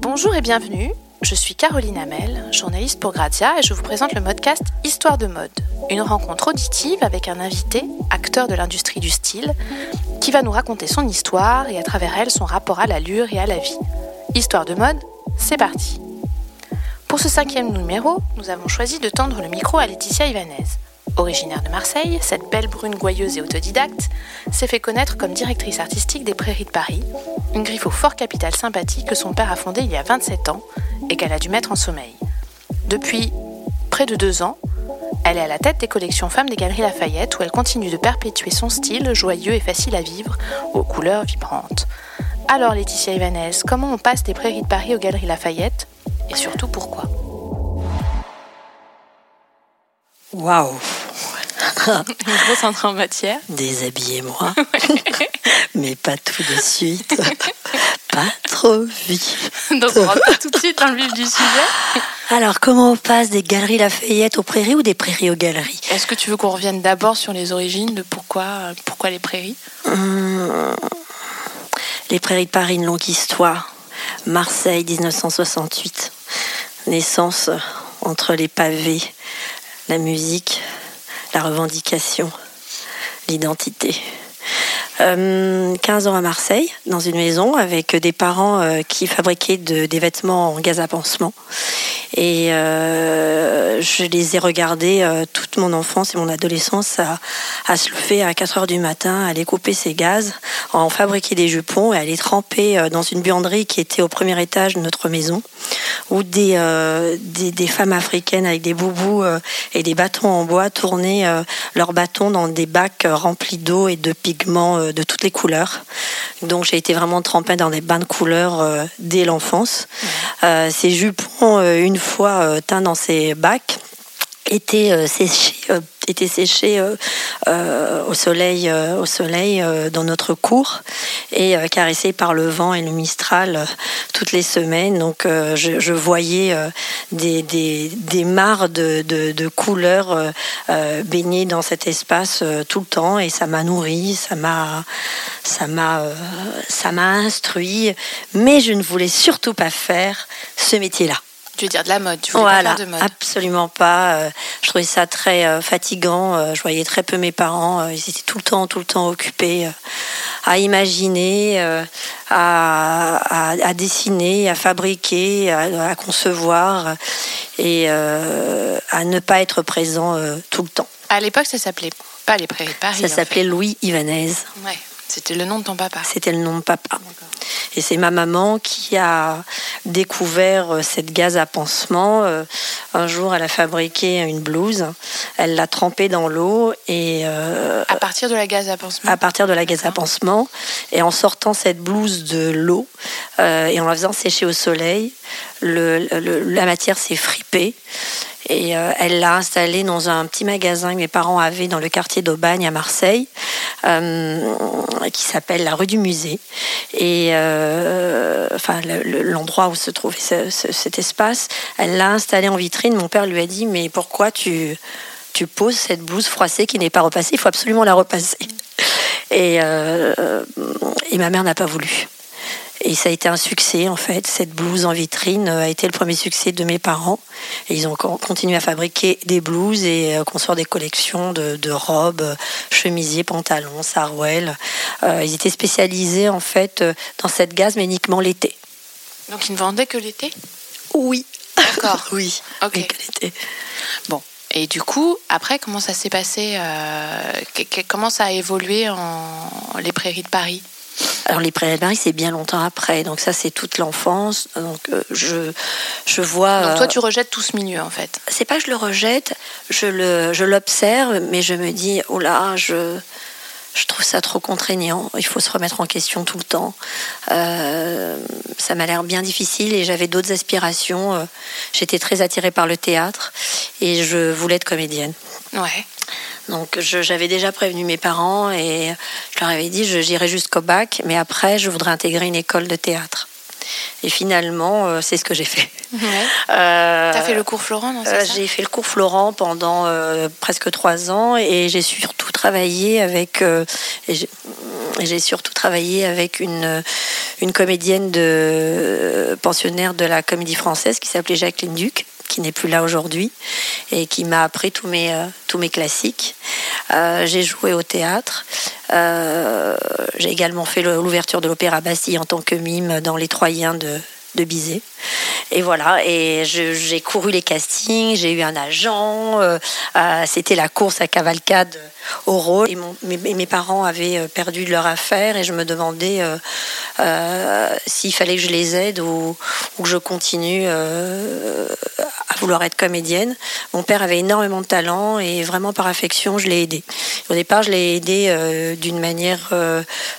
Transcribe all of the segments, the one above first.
Bonjour et bienvenue. Je suis Caroline Hamel, journaliste pour Grazia et je vous présente le podcast Histoire de mode, une rencontre auditive avec un invité, acteur de l'industrie du style, qui va nous raconter son histoire et à travers elle son rapport à l'allure et à la vie. Histoire de mode, c'est parti. Pour ce cinquième numéro, nous avons choisi de tendre le micro à Laetitia Ivanez. Originaire de Marseille, cette belle brune gouailleuse et autodidacte s'est fait connaître comme directrice artistique des Prairies de Paris, une griffe au fort capital sympathique que son père a fondée il y a 27 ans et qu'elle a dû mettre en sommeil. Depuis près de deux ans, elle est à la tête des collections femmes des Galeries Lafayette où elle continue de perpétuer son style joyeux et facile à vivre, aux couleurs vibrantes. Alors Laetitia Ivanez, comment on passe des Prairies de Paris aux Galeries Lafayette et surtout pourquoi? Waouh Une grosse entrée en matière. Déshabillez-moi. Mais pas tout de suite. pas trop vite. Donc on rentre pas tout de suite dans le vif du sujet. Alors, comment on passe des galeries Lafayette aux prairies ou des prairies aux galeries Est-ce que tu veux qu'on revienne d'abord sur les origines de pourquoi, pourquoi les prairies Hum, Les prairies de Paris, une longue histoire. Marseille, 1968. Naissance entre les pavés, la musique, la revendication, l'identité. Euh, 15 ans à Marseille, dans une maison avec des parents euh, qui fabriquaient de- des vêtements en gaz à pansement. Et euh, je les ai regardés euh, toute mon enfance et mon adolescence à, à se lever à 4 heures du matin, à aller couper ces gaz, à en fabriquer des jupons et à les tremper dans une buanderie qui était au premier étage de notre maison, où des, femmes africaines avec des boubous et des bâtons en bois tournaient leurs bâtons dans des bacs remplis d'eau et de pigments euh, de toutes les couleurs. Donc j'ai été vraiment trempée dans des bains de couleurs euh, dès l'enfance. Euh, ces jupons, une fois teints dans ces bacs, étaient séchés, étaient séchés euh, euh, au soleil, euh, au soleil dans notre cour et caressés par le vent et le mistral toutes les semaines. Donc je, voyais des, des, des mares de, de, de couleurs baignées dans cet espace tout le temps et ça m'a nourri, ça m'a ça m'a ça m'a instruit, mais je ne voulais surtout pas faire ce métier-là. Tu veux dire de la mode, tu voulais Voilà, pas faire de mode. absolument pas. Euh, Je trouvais ça très euh, fatigant. Euh, Je voyais très peu mes parents. Ils étaient tout le temps, tout le temps occupés à imaginer, à, à- à dessiner, à fabriquer, à, à concevoir et à ne pas être présent tout le temps. À l'époque, ça s'appelait pas les Prairies de Paris. Ça en s'appelait Louis Ivanez. Ouais, c'était le nom de ton papa. C'était le nom de papa. Et c'est ma maman qui a découvert euh, cette gaz à pansement. Euh, Un jour, elle a fabriqué une blouse. Elle l'a trempée dans l'eau et euh, À partir de la gaz à pansement. à partir de la gaz à pansement. Et en sortant cette blouse de l'eau euh, et en la faisant sécher au soleil, le- le- la matière s'est fripée. Et euh, elle l'a installée dans un petit magasin que mes parents avaient dans le quartier d'Aubagne à Marseille, euh, qui s'appelle la rue du Musée. Et euh, enfin, le- le- l'endroit où se trouvait ce- ce- cet espace, elle l'a installé en vitrine. Mon père lui a dit Mais pourquoi tu, tu poses cette blouse froissée qui n'est pas repassée? Il faut absolument la repasser. Et, et ma mère n'a pas voulu. Et ça a été un succès en fait. Cette blouse en vitrine euh, a été le premier succès de mes parents. Et ils ont con- continué à fabriquer des blouses et euh, construire des collections de, de robes, euh, chemisiers, pantalons, sarouels. Euh, ils étaient spécialisés en fait dans cette gaze, mais uniquement l'été. Donc ils ne vendaient que l'été? Oui. D'accord. Oui. Ok. Que l'été. Bon. Et du coup, après, comment ça s'est passé euh, Comment ça a évolué en les Prairies de Paris? Alors les prairies de Paris, c'est bien longtemps après. Donc ça, c'est toute l'enfance. Donc euh, je, je vois. Donc euh, toi, tu rejettes tout ce milieu, en fait. c'est pas que je le rejette, je le, je l'observe, mais je me dis, oh là, je, je trouve ça trop contraignant. Il faut se remettre en question tout le temps. Euh, ça m'a l'air bien difficile et j'avais d'autres aspirations. Euh, J'étais très attirée par le théâtre et je voulais être comédienne. Ouais. Donc j'avais déjà prévenu mes parents et je leur avais dit j'irai jusqu'au bac, mais après je voudrais intégrer une école de théâtre. Et finalement, euh, c'est ce que j'ai fait. Ouais. Euh, T'as fait le cours Florent, non euh, j'ai fait le cours Florent pendant euh, presque trois ans et j'ai surtout travaillé avec, et j'ai- j'ai surtout travaillé avec une, une comédienne de pensionnaire de la comédie française qui s'appelait Jacqueline Duc qui n'est plus là aujourd'hui et qui m'a appris tous mes, euh, tous mes classiques. Euh, j'ai joué au théâtre. Euh, j'ai également fait l'ouverture de l'Opéra Bastille en tant que mime dans Les Troyens de, de Bizet. Et voilà, et j'ai couru les castings, j'ai eu un agent, c'était la course à cavalcade au rôle. Et mes, parents avaient perdu leur affaire et je me demandais s'il fallait que je les aide ou, que je continue vouloir être comédienne. Mon père avait énormément de talent et vraiment par affection, je l'ai aidé. Au départ, je l'ai aidé d'une manière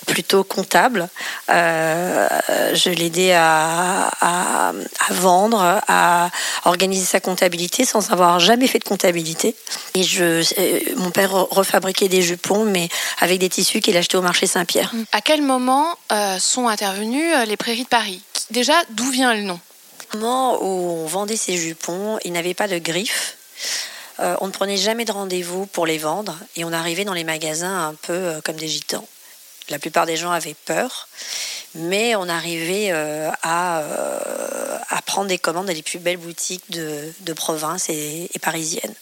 plutôt comptable. je l'ai aidé à, à, vendre, à organiser sa comptabilité sans avoir jamais fait de comptabilité. Et je, mon père refait fabriquer des jupons, mais avec des tissus qu'il achetait au marché Saint-Pierre. À quel moment euh, sont intervenues euh, les prairies de Paris? Déjà, d'où vient le nom? Moment où on vendait ces jupons, il n'avait pas de griffes. Euh, on ne prenait jamais de rendez-vous pour les vendre et on arrivait dans les magasins un peu comme des gitans. La plupart des gens avaient peur, mais on arrivait à, à, prendre des commandes dans les plus belles boutiques de, province et, et parisiennes.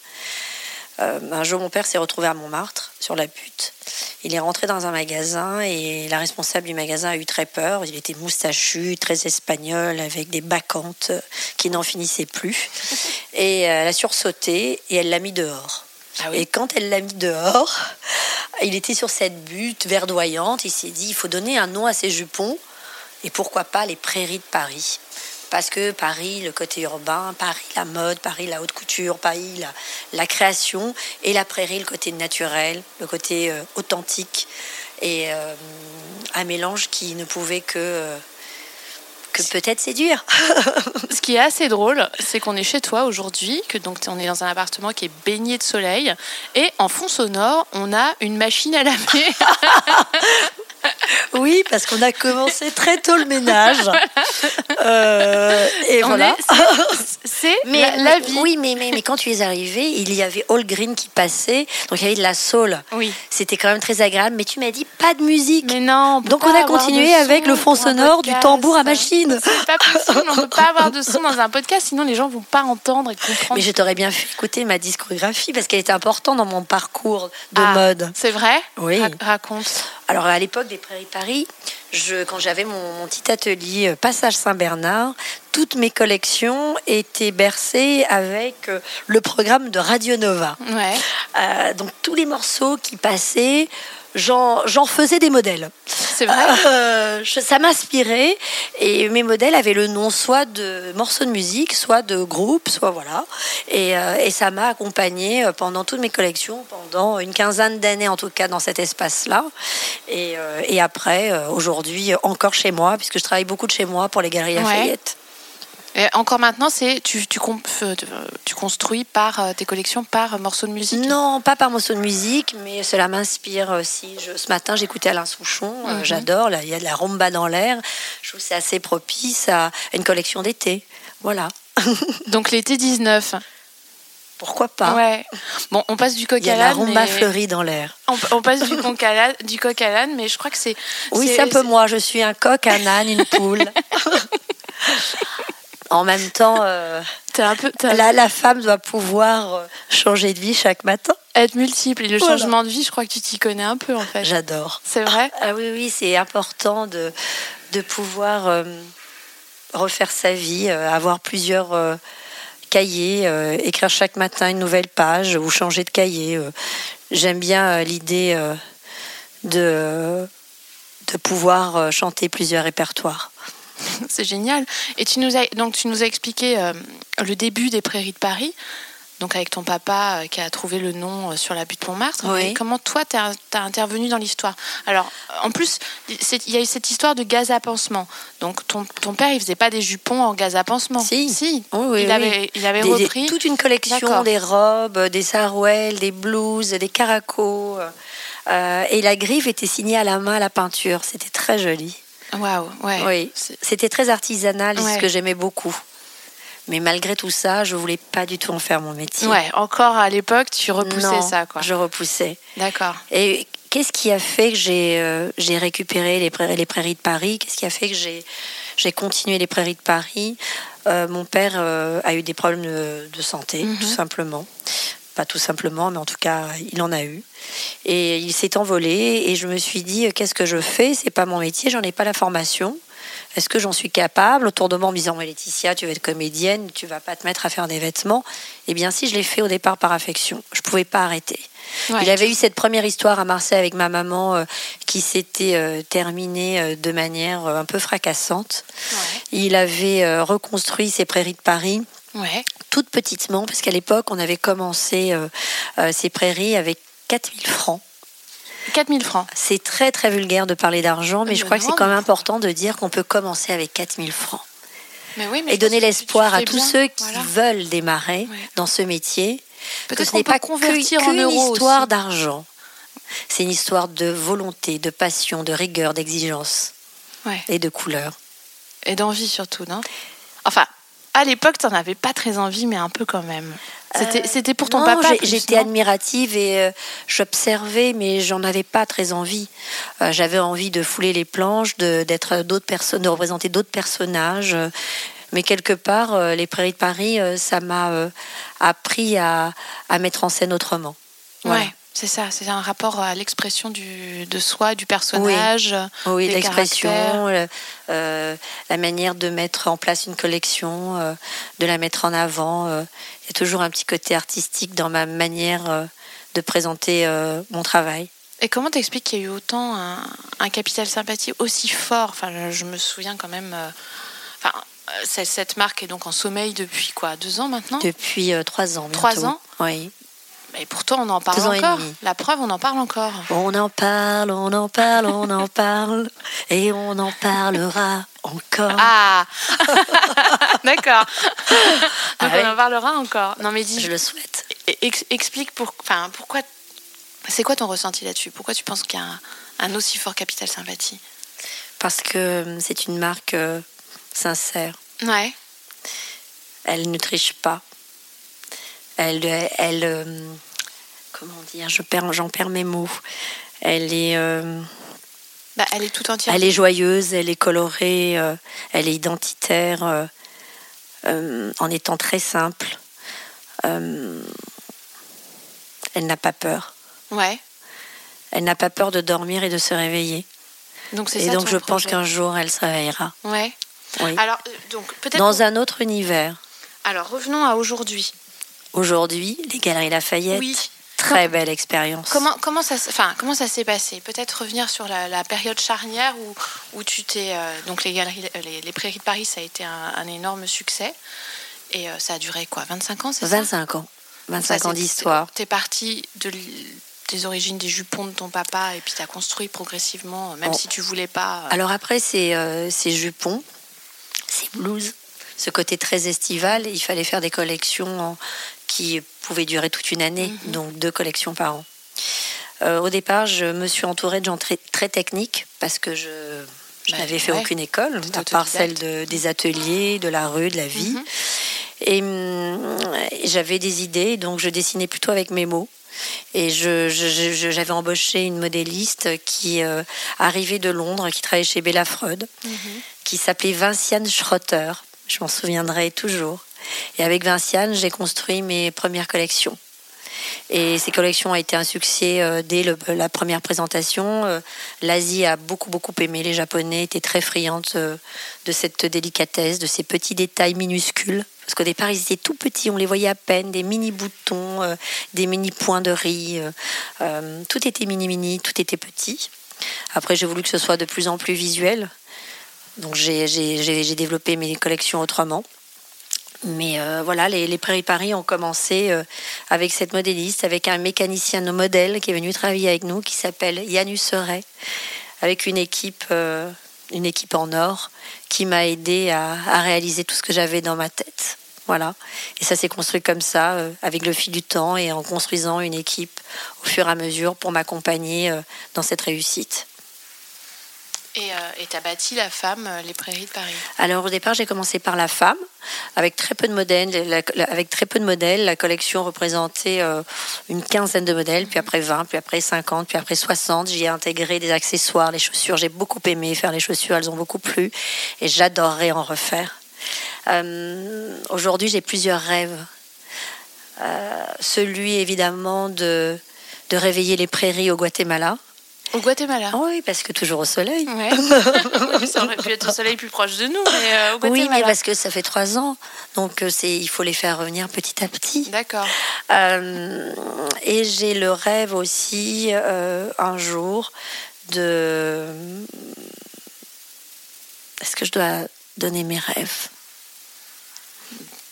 Euh, un jour, mon père s'est retrouvé à Montmartre, sur la butte. Il est rentré dans un magasin et la responsable du magasin a eu très peur. Il était moustachu, très espagnol, avec des bacchantes qui n'en finissaient plus. Et elle a sursauté et elle l'a mis dehors. Ah et quand elle l'a mis dehors, il était sur cette butte verdoyante. Il s'est dit il faut donner un nom à ces jupons. Et pourquoi pas les prairies de Paris parce que Paris, le côté urbain, Paris, la mode, Paris, la haute couture, Paris, la, création, et la prairie, le côté naturel, le côté euh, authentique, et euh, un mélange qui ne pouvait que... Que peut-être séduire. Ce qui est assez drôle, c'est qu'on est chez toi aujourd'hui, que donc on est dans un appartement qui est baigné de soleil, et en fond sonore, on a une machine à laver. Oui, parce qu'on a commencé très tôt le ménage. Euh, et voilà. C'est la, vie. Oui, mais, mais, mais, quand tu es arrivé, il y avait All Green qui passait. Donc il y avait de la soul. Oui. C'était quand même très agréable. Mais tu m'as dit pas de musique. Mais non. Donc on a continué avec le fond sonore du tambour à machine. C'est pas possible. On ne peut pas avoir de son dans un podcast, sinon les gens vont pas entendre et comprendre. Mais je t'aurais bien fait écouter ma discographie parce qu'elle était importante dans mon parcours de ah, mode. C'est vrai? Oui. raconte. Alors à l'époque des Prairies Paris, je, quand j'avais mon, petit atelier euh, Passage Saint-Bernard, toutes mes collections étaient bercées avec euh, le programme de Radio Nova. Ouais. Euh, donc tous les morceaux qui passaient, j'en faisais des modèles. C'est vrai? Euh, ça m'inspirait et mes modèles avaient le nom soit de morceaux de musique, soit de groupe, soit voilà. Et, euh, et ça m'a accompagné euh, pendant toutes mes collections, pendant une quinzaine d'années en tout cas dans cet espace-là. Et, et, après, aujourd'hui, encore chez moi, puisque je travaille beaucoup de chez moi pour les Galeries Lafayette encore maintenant, c'est tu, tu, euh, tu, construis par euh, tes collections par morceaux de musique Non, pas par morceaux de musique, mais cela m'inspire aussi. ce matin, j'écoutais Alain Souchon, euh, mhm. j'adore. Il y a de la rumba dans l'air. Je trouve que c'est assez propice à une collection d'été. Voilà. Donc l'été 19 pourquoi pas? Ouais. Bon, on passe du coq à l'âne. La rumba fleurie dans l'air. On, passe du coq à l'âne, du coq à l'âne, mais je crois que c'est. Oui, c'est un peu moi. Je suis un coq, un âne, une poule. En même temps, euh, un peu, la, femme doit pouvoir euh, changer de vie chaque matin. Être multiple. Et le changement de vie, je crois que tu t'y connais un peu, en fait. J'adore. C'est vrai? Ah, Oui, oui, c'est important de, de pouvoir euh, refaire sa vie, avoir plusieurs cahiers, écrire chaque matin une nouvelle page ou changer de cahier. J'aime bien l'idée de, de pouvoir chanter plusieurs répertoires. c'est génial. Et tu nous as, donc, tu nous as expliqué euh, le début des Prairies de Paris, donc avec ton papa euh, qui a trouvé le nom euh, sur la butte Montmartre. Comment toi, tu as, intervenu dans l'histoire? Alors, en plus, il y a eu cette histoire de gaz à pansement. Donc, ton, ton, père, il faisait pas des jupons en gaz à pansement Si. si. Oui, il, avait, il avait repris. toute une collection, des robes, des sarouels, des blouses, des caracos. et la griffe était signée à la main à la peinture. C'était très joli. Waouh, ouais. Oui, c'était très artisanal, ce que j'aimais beaucoup. Mais malgré tout ça, je voulais pas du tout en faire mon métier. Ouais, encore à l'époque, tu repoussais ça, quoi. Je repoussais. D'accord. Et qu'est-ce qui a fait que j'ai euh, j'ai récupéré les, prairies, les prairies de Paris? Qu'est-ce qui a fait que j'ai j'ai continué les prairies de Paris? Euh, Mon père euh, a eu des problèmes de, de santé, Mhm. tout simplement. Pas tout simplement, mais en tout cas, il en a eu. Et il s'est envolé. Et je me suis dit, qu'est-ce que je fais? C'est pas mon métier, j'en ai pas la formation. Est-ce que j'en suis capable? Autour de moi, en me disant, mais Laetitia, tu vas être comédienne, tu vas pas te mettre à faire des vêtements. Eh bien, si, je l'ai fait au départ par affection. Je pouvais pas arrêter. Ouais, il avait eu cette première histoire à Marseille avec ma maman euh, qui s'était euh, terminée euh, de manière un peu fracassante. Il avait reconstruit ses prairies de Paris Ouais. Toute petitement, parce qu'à l'époque, on avait commencé euh, euh, ces prairies avec 4000 francs. 4000 francs. C'est très très vulgaire de parler d'argent, mais Mais je crois que c'est quand même important de dire qu'on peut commencer avec 4000 francs. Mais oui, mais Et donner que l'espoir à tous bien. ceux qui Voilà. veulent démarrer Ouais. dans ce métier, que Peut-être ce qu'on n'est peut pas convertir en euros histoire d'argent. C'est une histoire de volonté, de passion, de rigueur, d'exigence Ouais. et de couleur. Et d'envie surtout, non? Enfin, à l'époque, t'en avais pas très envie, mais un peu quand même. C'était, Euh, pour ton non, papa. J'étais admirative et euh, j'observais, mais j'en avais pas très envie. Euh, J'avais envie de fouler les planches, de- d'être d'autres personnes, de représenter d'autres personnages. euh, Mais quelque part, les Prairies de Paris, ça m'a appris à, à mettre en scène autrement. Voilà. Ouais, c'est ça. C'est un rapport à l'expression de soi, du personnage. Oui, des l'expression, le- euh, la manière de mettre en place une collection, euh, de la mettre en avant. euh. Il y a toujours un petit côté artistique dans ma manière de présenter mon travail. Et comment t'expliques qu'il y a eu autant un, un capital sympathie aussi fort? Enfin, je, me souviens quand même. euh, Enfin, cette marque est donc en sommeil depuis quoi? Deux ans maintenant? Depuis euh, trois ans. Trois ans? Oui. Et pourtant, on en parle Deux encore. La preuve, on en parle encore. On en parle, on en parle, on en parle, et on en parlera encore. Ah D'accord. Donc Ah on en parlera encore. Non mais dis, Je le souhaite. ex- explique pour, enfin, pourquoi. C'est quoi ton ressenti là-dessus? Pourquoi tu penses qu'il y a un, un aussi fort capital sympathie? Parce que euh, c'est une marque euh, sincère. Ouais. Elle ne triche pas. Elle, elle, euh, comment dire, je perds, j'en perds mes mots. Elle est, euh, Bah, elle est tout entière. elle est joyeuse, elle est colorée, euh, elle est identitaire, euh, en étant très simple. Elle n'a pas peur. Ouais. Elle n'a pas peur de dormir et de se réveiller. Donc c'est Et ça. donc ton je pense qu'un jour elle se réveillera. Ouais. Oui. Alors donc peut-être. Dans un autre univers. Alors revenons à aujourd'hui. Aujourd'hui, les Galeries Lafayette, Oui. Très belle expérience. Comment, comment ça, enfin, comment ça s'est passé? Peut-être revenir sur la, la période charnière où, où tu t'es. euh, donc, les, galeries, euh, les, les Prairies de Paris, ça a été un, un énorme succès. Et euh, ça a duré quoi? 25 ans, c'est ça? 25 ans. 25 Ça, ans d'histoire. T'es parti de, des origines des jupons de ton papa et puis t'as construit progressivement, même Oh. si tu voulais pas. euh, Alors après, ces, euh, ces jupons, ces blouses, ce côté très estival, il fallait faire des collections en- qui pouvaient durer toute une année, Mhm. donc deux collections par an. Euh, au départ, je me suis entourée de gens très, très techniques parce que je, je Bah, n'avais fait ouais. aucune école, à part celle de- des ateliers, de la rue, de la vie. Mhm. Et hum, j'avais des idées, donc je dessinais plutôt avec mes mots. Et je- je- je- j'avais embauché une modéliste qui euh, arrivait de Londres, qui travaillait chez Bella Freud, Mhm. qui s'appelait Vinciane Schrotter. Je m'en souviendrai toujours. Et avec Vinciane, j'ai construit mes premières collections. Et ces collections ont été un succès euh, dès le- la première présentation. Euh, L'Asie a beaucoup, beaucoup aimé. Les Japonais étaient très friandes euh, de cette délicatesse, de ces petits détails minuscules. Parce qu'au départ, ils étaient tout petits, on les voyait à peine, des mini boutons, euh, des mini points de riz. euh, euh, tout était mini-mini, tout était petit. Après, j'ai voulu que ce soit de plus en plus visuel. Donc, j'ai développé mes collections autrement. Mais euh, voilà, les, les Prairies Paris ont commencé euh, avec cette modéliste, avec un mécanicien de modèle qui est venu travailler avec nous, qui s'appelle Yanus Seret, avec une équipe, euh, une équipe en or, qui m'a aidé à, à réaliser tout ce que j'avais dans ma tête. Voilà. Et ça s'est construit comme ça, avec le fil du temps et en construisant une équipe au fur et à mesure pour m'accompagner dans cette réussite. Et tu as bâti la femme, les prairies de Paris Alors au départ, j'ai commencé par la femme, avec très peu de modèles. avec très peu de modèles, la collection représentait une quinzaine de modèles, puis après 20, puis après 50, puis après 60. J'y ai intégré des accessoires, les chaussures. J'ai beaucoup aimé faire les chaussures, elles ont beaucoup plu, et j'adorerais en refaire. Aujourd'hui, j'ai plusieurs rêves. celui évidemment de de réveiller les prairies au Guatemala. Au Guatemala Oui, parce que toujours au soleil. Ouais. ça aurait pu être au soleil plus proche de nous, mais euh, au Guatemala. Oui, mais parce que ça fait trois ans, donc euh, c'est il faut les faire revenir petit à petit. D'accord. Euh, et j'ai le rêve aussi un jour de. Est-ce que je dois donner mes rêves?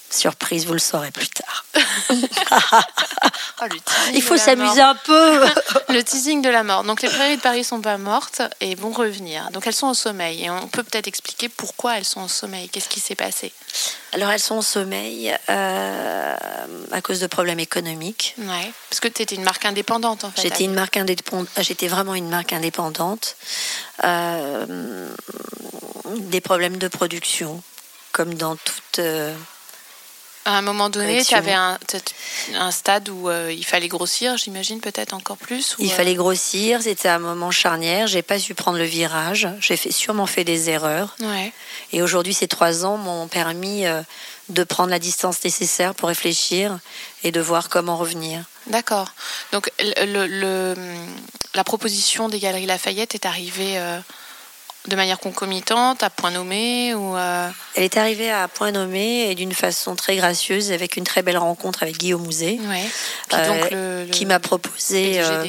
Surprise, vous le saurez plus tard. Oh, Il faut s'amuser un peu. le teasing de la mort. Donc les prairies de Paris sont pas mortes et vont revenir. Donc elles sont au sommeil. Et on peut peut-être expliquer pourquoi elles sont au sommeil. Qu'est-ce qui s'est passé? Alors elles sont au sommeil euh, à cause de problèmes économiques. Ouais. Parce que tu étais une marque indépendante en fait. J'étais une marque indépendante. J'étais vraiment une marque indépendante. Euh, des problèmes de production, comme dans toute. Euh, à un moment donné, tu avais un, un, stade où euh, il fallait grossir, j'imagine peut-être encore plus. il fallait grossir, c'était un moment charnière. J'ai pas su prendre le virage. J'ai fait, sûrement fait des erreurs. Ouais. Et aujourd'hui, ces trois ans m'ont permis euh, de prendre la distance nécessaire pour réfléchir et de voir comment revenir. D'accord. Donc le, le, la proposition des Galeries Lafayette est arrivée. Euh, de manière concomitante, à point nommé ou euh, Elle est arrivée à point nommé et d'une façon très gracieuse avec une très belle rencontre avec Guillaume Mouzet, euh, qui m'a proposé. Euh,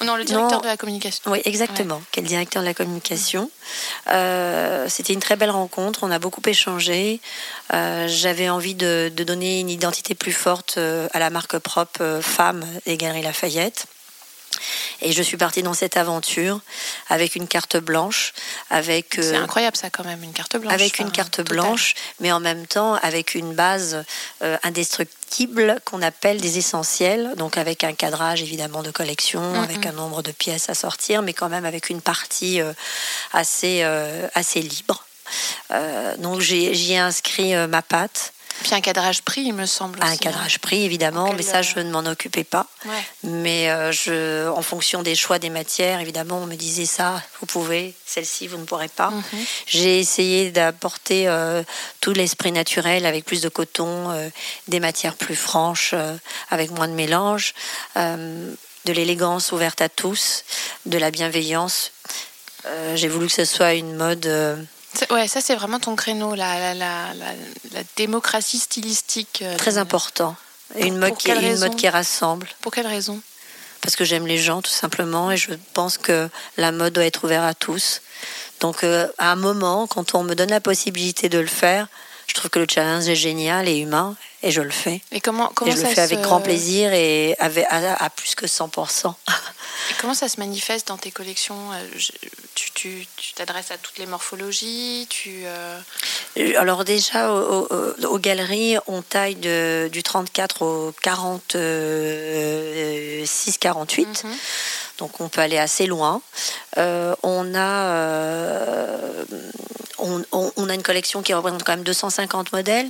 oh non, le directeur de la communication. Oui, exactement, qui est le directeur de la communication. C'était une très belle rencontre, on a beaucoup échangé. J'avais envie de, de, donner une identité plus forte à la marque propre femme des Galeries Lafayette. Et je suis partie dans cette aventure avec une carte blanche, avec. C'est euh, incroyable ça quand même, une carte blanche. Avec une carte blanche, mais en même temps avec une base euh, indestructible qu'on appelle des essentiels, donc avec un cadrage évidemment de collection, avec un nombre de pièces à sortir, mais quand même avec une partie euh, assez assez libre. donc j'y ai inscrit ma patte. Puis un cadrage prix, il me semble. Un cadrage prix, évidemment, mais ça, je ne m'en occupais pas. Mais euh, je, en fonction des choix des matières, évidemment, on me disait ça, vous pouvez, celle-ci, vous ne pourrez pas. Mhm. J'ai essayé d'apporter euh, tout l'esprit naturel avec plus de coton, euh, des matières plus franches, avec moins de mélange, de l'élégance ouverte à tous, de la bienveillance. J'ai voulu que ce soit une mode Ouais, ça c'est vraiment ton créneau, la, la, la, la démocratie stylistique. Euh, Très important. Et une mode, qui, une mode qui rassemble. Pour quelle raison Parce que j'aime les gens tout simplement et je pense que la mode doit être ouverte à tous. Donc euh, à un moment, quand on me donne la possibilité de le faire, je trouve que le challenge est génial et humain et je le fais. Et comment, comment et je le fais avec grand plaisir et avec, à, à plus que 100%. Et comment ça se manifeste dans tes collections? Euh, Tu t'adresses à toutes les morphologies tu, euh, Alors déjà, aux, galeries, on taille de, du 34 au 46-48. Mhm. Donc on peut aller assez loin. Euh, on a on, a une collection qui représente quand même 250 modèles,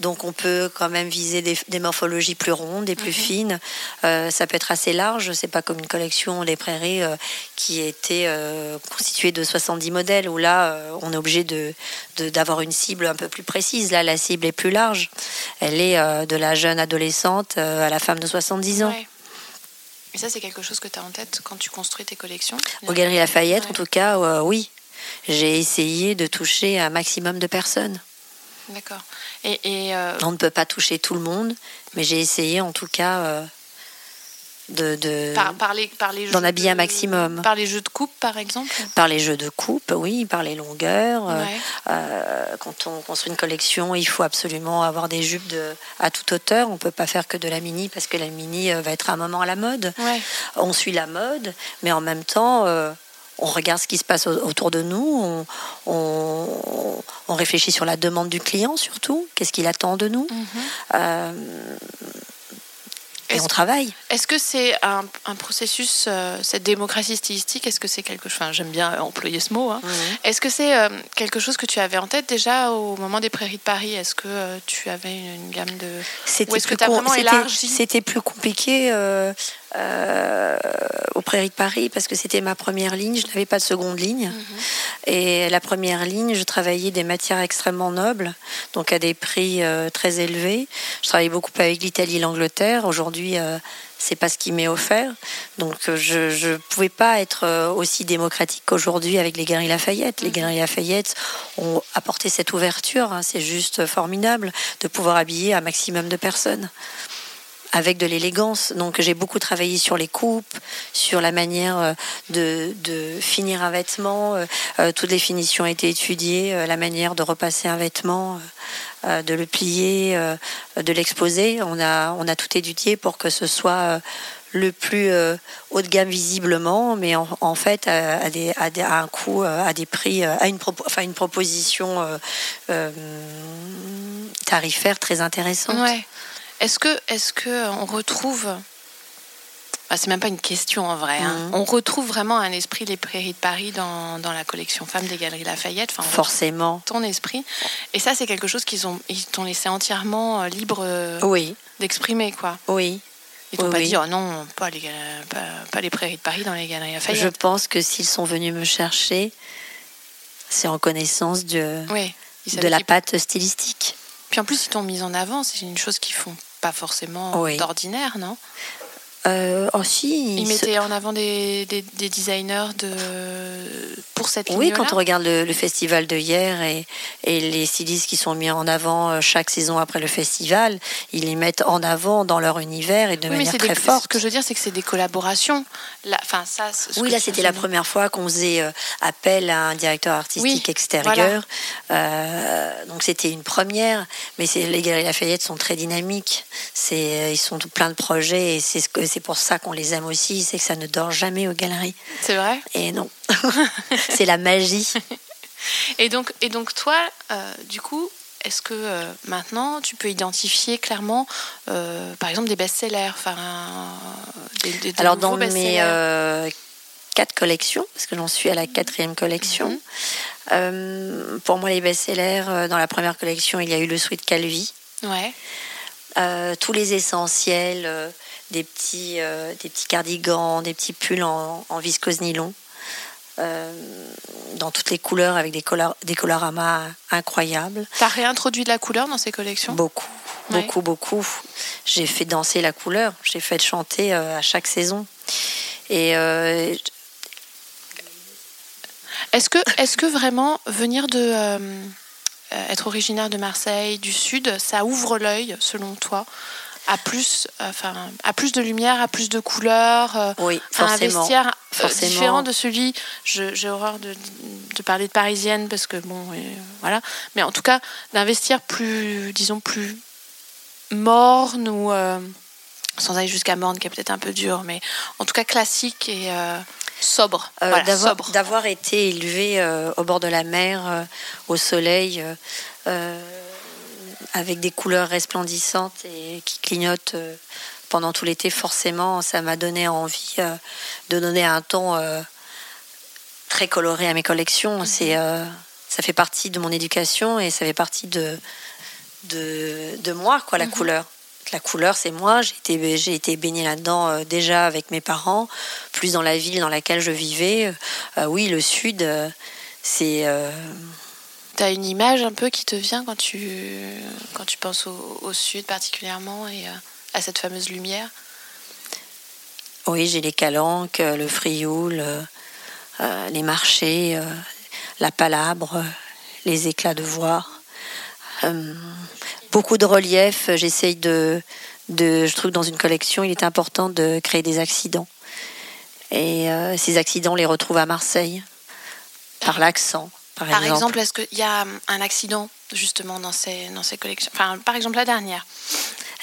donc on peut quand même viser des, morphologies plus rondes et plus mhm. fines. Euh, ça peut être assez large, c'est pas comme une collection Les Prairies euh, qui était euh, constituée de 70 modèles, où là on est obligé de, d'avoir une cible un peu plus précise. Là, la cible est plus large. Elle est de la jeune adolescente à la femme de 70 ans. Et ça, c'est quelque chose que tu as en tête quand tu construis tes collections Aux Galeries Lafayette, en tout cas, oui j'ai essayé de toucher un maximum de personnes. D'accord. Et, euh, On ne peut pas toucher tout le monde, mais j'ai essayé en tout cas euh, de, de par, d'en habiller un maximum. Par les jeux de coupe, par exemple? Par les jeux de coupe, oui, par les longueurs. Euh, quand on construit une collection, il faut absolument avoir des jupes de, à toute hauteur. On ne peut pas faire que de la mini parce que la mini va être un moment à la mode. On suit la mode, mais en même temps on regarde ce qui se passe autour de nous, on, réfléchit sur la demande du client surtout, qu'est-ce qu'il attend de nous, mhm. euh, et on travaille. Est-ce que c'est un, un processus, euh, cette démocratie stylistique, est-ce que c'est quelque chose, enfin j'aime bien employer ce mot, hein. est-ce que c'est euh, quelque chose que tu avais en tête déjà au moment des Prairies de Paris? Est-ce que euh, tu avais une, une gamme de... Ou est-ce que tu as vraiment élargi? C'était plus compliqué aux Prairies de Paris parce que c'était ma première ligne. Je n'avais pas de seconde ligne. Mhm. Et la première ligne, je travaillais des matières extrêmement nobles, donc à des prix très élevés. Je travaillais beaucoup avec l'Italie et l'Angleterre. Aujourd'hui, c'est pas ce qui m'est offert. Donc euh, je ne pouvais pas être euh, aussi démocratique qu'aujourd'hui avec les Galeries Lafayette. Les Galeries Lafayette ont apporté cette ouverture. hein. C'est juste formidable de pouvoir habiller un maximum de personnes avec de l'élégance. Donc j'ai beaucoup travaillé sur les coupes, sur la manière euh, de, finir un vêtement. Euh, euh, toutes les finitions ont été étudiées, la manière de repasser un vêtement, de le plier, de l'exposer. On a, on a tout étudié pour que ce soit le plus haut de gamme visiblement, mais en, fait à, des, à, un coût, à des prix, à une, propo- enfin, une proposition tarifaire très intéressante. Ouais. Est-ce que, est-ce que on retrouve, ah, c'est même pas une question en vrai, hein. Mhm. on retrouve vraiment un esprit les Prairies de Paris dans, dans la collection Femmes des Galeries Lafayette. Enfin, Forcément. ton esprit. Et ça, c'est quelque chose qu'ils ont, ils t'ont laissé entièrement euh, libre euh, Oui, d'exprimer, quoi. oui. Ils t'ont Oui, pas oui. dit, oh non, pas les, pas, pas les Prairies de Paris dans les Galeries Je Lafayette. pense que s'ils sont venus me chercher, c'est en connaissance de, Oui. de la pâte stylistique. Puis en plus, ils t'ont mise en avant. C'est une chose qu'ils font pas forcément Oui. d'ordinaire, non? Euh, oh si, Ils ce- mettaient en avant des, des, des designers de... pour cette Oui, quand on regarde le, le festival de hier et, et les stylistes qui sont mis en avant euh, chaque saison après le festival, ils les mettent en avant dans leur univers et de Oui, manière très des, forte. Ce que je veux dire, c'est que c'est des collaborations. Enfin, ça, Oui, là, c'était la première fois qu'on faisait euh, appel à un directeur artistique Oui, extérieur. Euh, donc, c'était une première. Mais les Galeries Lafayette sont très dynamiques. Ils sont plein de projets et c'est, ce pour ça qu'on les aime aussi. C'est que ça ne dort jamais aux galeries. C'est vrai? Et non, c'est la magie. Et donc, et donc toi, euh, du coup, est-ce que euh, maintenant tu peux identifier clairement, euh, par exemple, des best-sellers, des, des- des Alors, dans mes quatre collections, parce que j'en suis à la quatrième collection, Mhm. pour moi, les best-sellers, dans la première collection, il y a eu le Sweet Calvi. Ouais. Tous les essentiels, des, petits, des petits cardigans, des petits pulls en, en viscose nylon, euh, dans toutes les couleurs avec des, color- des coloramas incroyables. T'as réintroduit de la couleur dans ces collections? Beaucoup, Ouais. beaucoup, beaucoup. J'ai fait danser la couleur, j'ai fait chanter euh, à chaque saison. Et euh, Est-ce que, est-ce que vraiment venir de être originaire de Marseille, du Sud, ça ouvre l'œil, selon toi, à plus, enfin, à plus de lumière, à plus de couleurs, euh, oui, un vestiaire forcément. différent de celui. J'ai horreur de, de parler de parisienne parce que bon, voilà. Mais en tout cas, d'un vestiaire plus, disons plus morne ou euh, sans aller jusqu'à morne, qui est peut-être un peu dur, mais en tout cas classique et euh, sobre. Euh, Voilà, d'avoir, été élevé au bord de la mer, au soleil, euh, avec des couleurs resplendissantes et qui clignotent euh, pendant tout l'été, forcément, ça m'a donné envie euh, de donner un ton euh, très coloré à mes collections. C'est, euh, ça fait partie de mon éducation et ça fait partie de, de, de moi, quoi, la Mhm. couleur. La couleur, c'est moi. J'ai été, j'ai été baignée là-dedans déjà avec mes parents, plus dans la ville dans laquelle je vivais. Oui, le sud, c'est. T'as une image un peu qui te vient quand tu, quand tu penses au, sud particulièrement et euh, à cette fameuse lumière? Oui, j'ai les calanques, le frioul, euh, euh, les marchés, la palabre, les éclats de voix. Beaucoup de relief. J'essaye de, de. Je trouve dans une collection, il est important de créer des accidents. Et ces accidents, on les retrouve à Marseille, par l'accent, par, Par exemple. exemple, est-ce qu'il y a hum, un accident justement dans ces, dans ces collections? Enfin, par exemple, la dernière.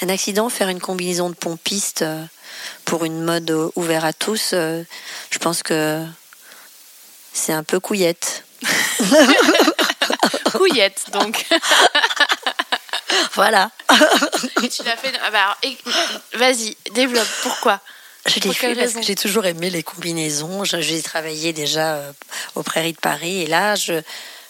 Un accident, faire une combinaison de pompiste euh, pour une mode euh, ouverte à tous, euh, je pense que c'est un peu couillette. Couillette, donc. Voilà. Et tu l'as fait. Ah bah Vas-y, développe. Pourquoi? Je l'ai fait parce que j'ai toujours aimé les combinaisons. J'ai travaillé déjà euh, aux Prairies de Paris et là, je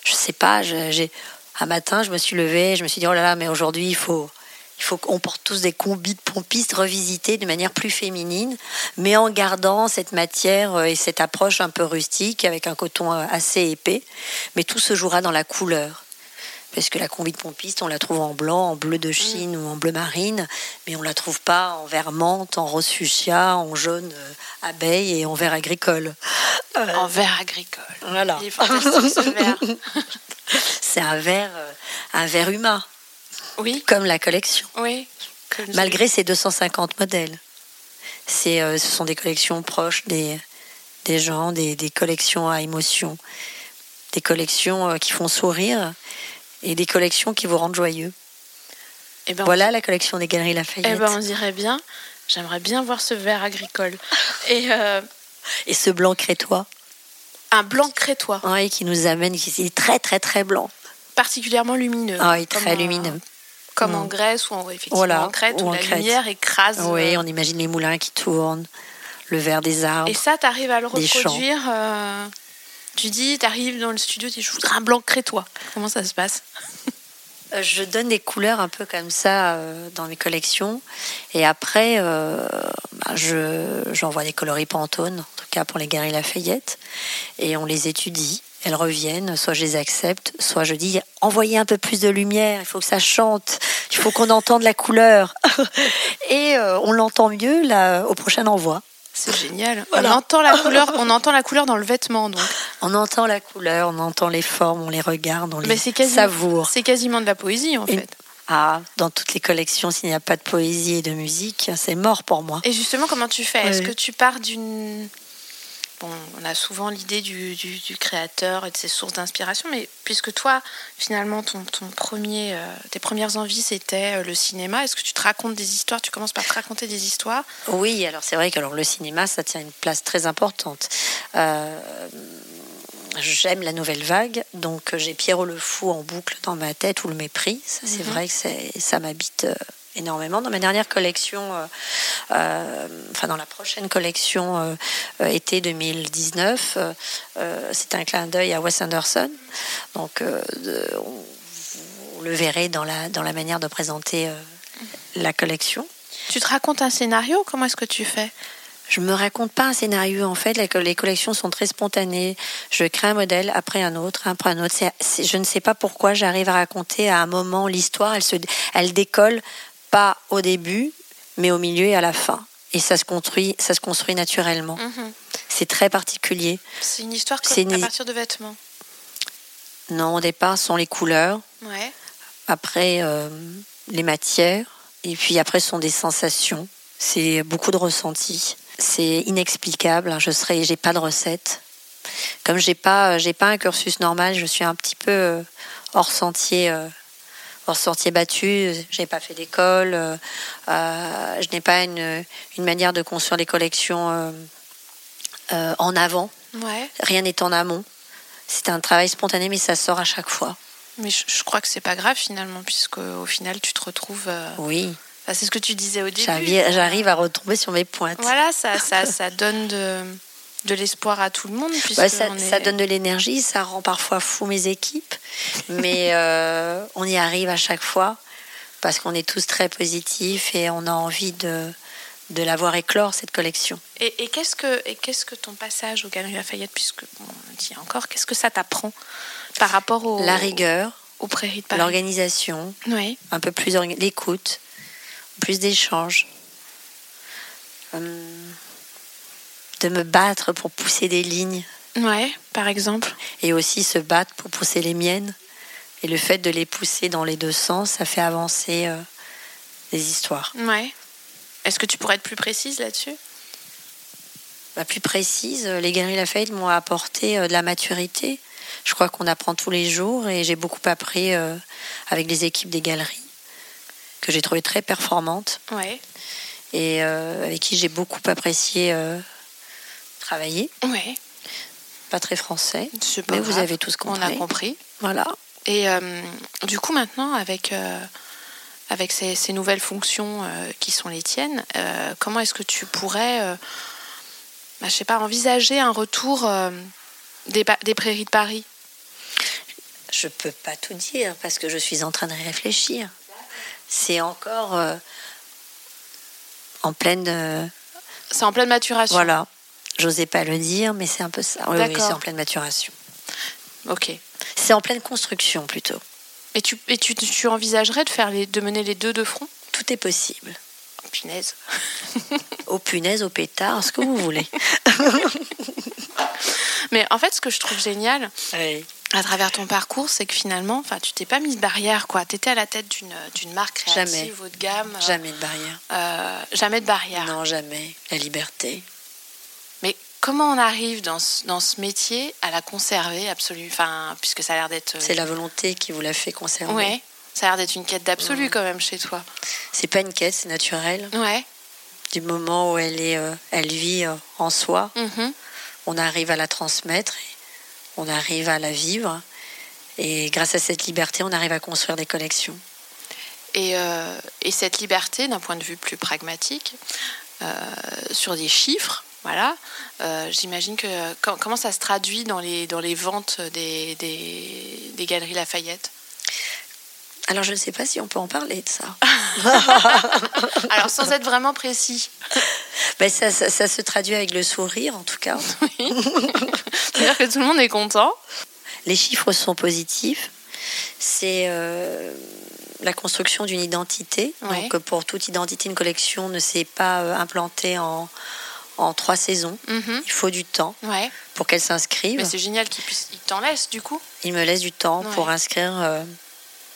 je sais pas, j'ai un matin, je me suis levée, je me suis dit oh là là, mais aujourd'hui il faut il faut qu'on porte tous des combis de pompistes revisités de manière plus féminine, mais en gardant cette matière euh, et cette approche un peu rustique avec un coton euh, assez épais. Mais tout se jouera dans la couleur. Parce que la combi de pompiste, on la trouve en blanc, en bleu de Chine ou en bleu marine, mais on la trouve pas en vert menthe, en rose fuchsia, en jaune euh, abeille et en vert agricole. Euh, En verre agricole. voilà. Il est fantastique ce verre. C'est un vert, euh, un vert humain, Oui, comme la collection. oui. Comme malgré ces 250 modèles. C'est, euh, ce sont des collections proches des, des gens, des, des collections à émotion, des collections qui font sourire et des collections qui vous rendent joyeux. Eh ben, Voilà la collection des Galeries Lafayette. Eh ben, on dirait bien. J'aimerais bien voir ce verre agricole. Et euh, Et ce blanc crétois, un blanc crétois, ouais, qui nous amène, qui est très très très blanc. particulièrement lumineux. Ah, oui, très lumineux. Comme en Mm. Grèce ou en, effectivement Voilà, en Crète, où en la Crète. lumière écrase. Oui, euh, on imagine les moulins qui tournent, le vert des arbres. Et ça, tu arrives à le reproduire. euh, tu dis, tu arrives dans le studio, tu dis, je voudrais un blanc crétois. Comment ça se passe Euh, Je donne des couleurs un peu comme ça euh, dans mes collections. Et après, euh, bah, je, j'envoie des coloris Pantone, en tout cas pour les Galeries Lafayette. Et on les étudie. Elles reviennent, soit je les accepte, soit je dis envoyez un peu plus de lumière, il faut que ça chante, il faut qu'on entende la couleur. Et on l'entend mieux là, au prochain envoi. C'est génial. Voilà. On entend la couleur, on entend la couleur dans le vêtement, donc. On entend la couleur, on entend les formes, on les regarde, on Mais les savoure. c'est quasiment de la poésie en Et- fait. Ah, dans toutes les collections, s'il n'y a pas de poésie et de musique, c'est mort pour moi. Et justement, comment tu fais? Est-ce que tu pars d'une Bon, on a souvent l'idée du, du- du créateur et de ses sources d'inspiration, mais puisque toi, finalement, ton, ton premier, euh, tes premières envies, c'était euh, le cinéma, est-ce que tu te racontes des histoires? Tu commences par te raconter des histoires? Oui, alors c'est vrai que alors, le cinéma, ça tient une place très importante. Euh, J'aime la nouvelle vague, donc euh, j'ai Pierrot le Fou en boucle dans ma tête ou le mépris. Ça, c'est Mhm. vrai que c'est- ça m'habite énormément. Dans ma dernière collection, euh, euh, enfin dans la prochaine collection euh, été 2019, euh, euh, c'est un clin d'œil à Wes Anderson. Donc on, vous le verrez dans la, dans la manière de présenter la collection. Tu te racontes un scénario? Comment est-ce que tu fais? Je me raconte pas un scénario en fait. Les, collections sont très spontanées. Je crée un modèle après un autre, après un autre. Je ne sais pas pourquoi j'arrive à raconter à un moment l'histoire. Elle se, elle décolle pas au début, mais au milieu et à la fin. Et ça se construit, ça se construit naturellement. Mhm. C'est très particulier. C'est une histoire comme à une- partir de vêtements. Non, au départ, ce sont les couleurs. Ouais. Après, euh, les matières. Et puis après, ce sont des sensations. C'est beaucoup de ressentis. C'est inexplicable. hein. Je serai, j'ai pas de recette. Comme j'ai pas, j'ai pas un cursus normal, je suis un petit peu euh, hors sentier, euh, sentier battu. J'ai pas fait d'école. euh, euh, je n'ai pas une, une manière de construire des collections euh, en avant. Ouais. Rien n'est en amont. C'est un travail spontané, mais ça sort à chaque fois. Mais je, je crois que c'est pas grave finalement, puisque au final, tu te retrouves. Oui. enfin, c'est ce que tu disais au début. J'arrive j'arrive à retomber sur mes pointes. Voilà, ça, ça, ça donne de, de l'espoir à tout le monde. Ça, donne de l'énergie, ça rend parfois fou mes équipes, mais euh, on y arrive à chaque fois parce qu'on est tous très positifs et on a envie de, de la voir éclore, cette collection. Et, et qu'est-ce que et qu'est-ce que ton passage aux Galeries Lafayette, puisque bon, on dit encore, qu'est-ce que ça t'apprend par rapport au, La rigueur, aux prairies de Paris? l'organisation, Oui. un peu plus l'écoute, plus d'échanges, Hum, de me battre pour pousser des lignes Ouais, par exemple. et aussi se battre pour pousser les miennes. Et le fait de les pousser dans les deux sens, ça fait avancer euh, les histoires. Ouais. Est-ce que tu pourrais être plus précise là-dessus? Bah, plus précise, euh, les Galeries Lafayette m'ont apporté euh, de la maturité. Je crois qu'on apprend tous les jours et j'ai beaucoup appris euh, avec les équipes des galeries que j'ai trouvé très performantes Ouais. et avec qui j'ai beaucoup apprécié travailler. Ouais. Pas très français, pas mais vous avez tous On a compris. compris. Voilà. Et euh, du coup, maintenant, avec, euh, avec ces, nouvelles fonctions qui sont les tiennes, comment est-ce que tu pourrais, bah, je sais pas, envisager un retour des, des prairies de Paris? Je peux pas tout dire parce que je suis en train de réfléchir. C'est encore en pleine. c'est en pleine maturation. Voilà. J'osais pas le dire, mais c'est un peu ça. Oui, c'est en pleine maturation. Ok. C'est en pleine construction plutôt. Et tu, et tu, tu envisagerais de, faire les, de mener les deux de front? Tout est possible. Oh, punaise. au punaise, au pétard, ce que vous voulez. mais en fait, ce que je trouve génial à travers ton parcours, c'est que finalement, enfin, tu t'es pas mise barrière, quoi. Tu étais à la tête d'une marque créative haut de gamme. Jamais de barrière. Euh, jamais de barrière. Non, jamais. La liberté comment on arrive dans ce, dans ce métier à la conserver absolue enfin, Puisque ça a l'air d'être. C'est la volonté qui vous l'a fait conserver. Oui, ça a l'air d'être une quête d'absolu quand même chez toi. C'est pas une quête, c'est naturel. Ouais. Du moment où elle, est, euh, elle vit euh, en soi, mm-hmm. on arrive à la transmettre, on arrive à la vivre. Et grâce à cette liberté, on arrive à construire des collections. Et, euh, et cette liberté, d'un point de vue plus pragmatique, sur des chiffres, voilà. Euh, j'imagine que comment ça se traduit dans les, dans les ventes des, des, galeries Lafayette? Alors je ne sais pas si on peut en parler de ça. Alors sans être vraiment précis. Ben, ça, ça, se traduit avec le sourire en tout cas. C'est-à-dire que tout le monde est content. Les chiffres sont positifs. C'est euh, la construction d'une identité. Donc pour toute identité, une collection ne s'est pas euh, implantée en, en trois saisons. Mhm. Il faut du temps pour qu'elle s'inscrive. Mais c'est génial qu'il puisse... Il t'en laisse du coup Il me laisse du temps pour inscrire euh,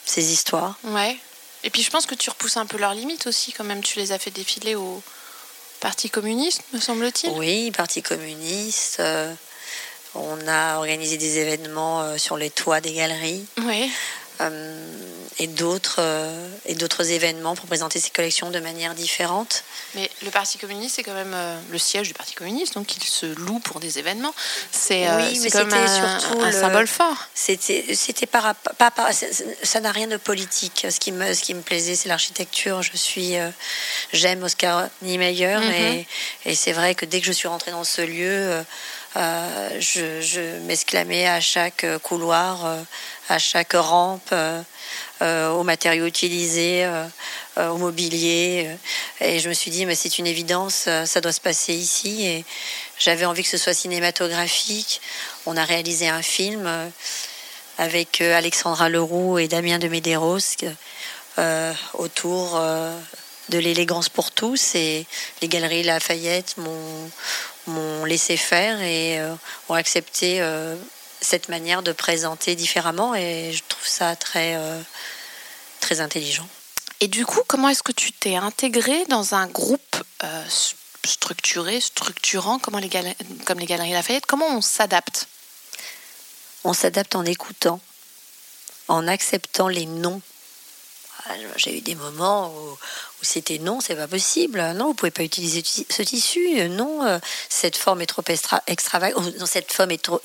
ces histoires. Ouais. Et puis je pense que tu repousses un peu leurs limites aussi quand même. Tu les as fait défiler au Parti communiste, me semble-t-il Oui, Parti communiste. Euh, on a organisé des événements euh, sur les toits des galeries. Oui. Euh, et d'autres euh, et d'autres événements pour présenter ces collections de manière différente. Mais le Parti communiste, c'est quand même euh, le siège du Parti communiste, donc il se loue pour des événements. C'est oui, mais surtout un symbole fort. C'était c'était pas, pas, ça n'a rien de politique. Ce qui me ce qui me plaisait, c'est l'architecture. Je suis j'aime Oscar Niemeyer, mhm. et, et c'est vrai que dès que je suis rentrée dans ce lieu euh, je, m'exclamais à chaque couloir, euh, à chaque rampe, euh, aux matériaux utilisés, au mobilier. Et je me suis dit, mais c'est une évidence, ça doit se passer ici. Et j'avais envie que ce soit cinématographique. On a réalisé un film avec Alexandra Leroux et Damien de Medeiros autour de l'élégance pour tous et les galeries Lafayette m'ont m'ont laissé faire et euh, ont accepté euh, cette manière de présenter différemment et je trouve ça très, euh, très intelligent. Et du coup, comment est-ce que tu t'es intégré dans un groupe structuré, structurant, comment les comme les Galeries Lafayette? Comment on s'adapte? On s'adapte en écoutant, en acceptant les noms. Ah, j'ai eu des moments où, c'était non, c'est pas possible. Non, vous pouvez pas utiliser ce tissu. Non, euh, cette forme est trop extravagante. Non, cette forme est trop.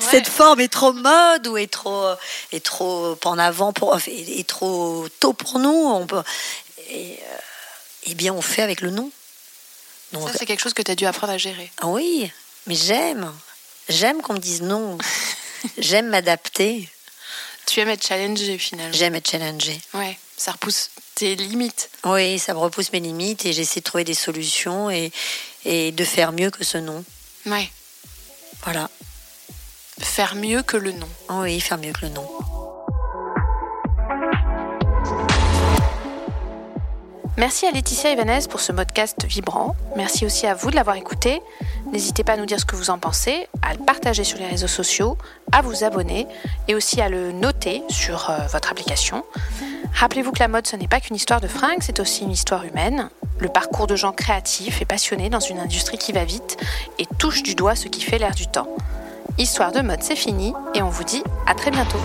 Cette forme est trop mode ou est trop est trop en avant pour est, trop tôt pour nous. On peut, et, euh, eh bien, on fait avec le nom. Donc, Ça, c'est quelque chose que tu as dû apprendre à gérer. Ah oui, mais j'aime. J'aime qu'on me dise non. j'aime m'adapter. Tu aimes être challengé finalement. J'aime être challengé. Ouais, ça repousse tes limites. Oui, ça me repousse mes limites et j'essaie de trouver des solutions et, et de faire mieux que ce nom. Ouais. Voilà. Faire mieux que le nom. Oui, faire mieux que le nom. Merci à Laetitia Ivanez pour ce podcast vibrant. Merci aussi à vous de l'avoir écouté. N'hésitez pas à nous dire ce que vous en pensez, à le partager sur les réseaux sociaux, à vous abonner et aussi à le noter sur euh, votre application. Rappelez-vous que la mode, ce n'est pas qu'une histoire de fringues, c'est aussi une histoire humaine. Le parcours de gens créatifs et passionnés dans une industrie qui va vite et touche du doigt ce qui fait l'air du temps. Histoire de mode, c'est fini et on vous dit à très bientôt.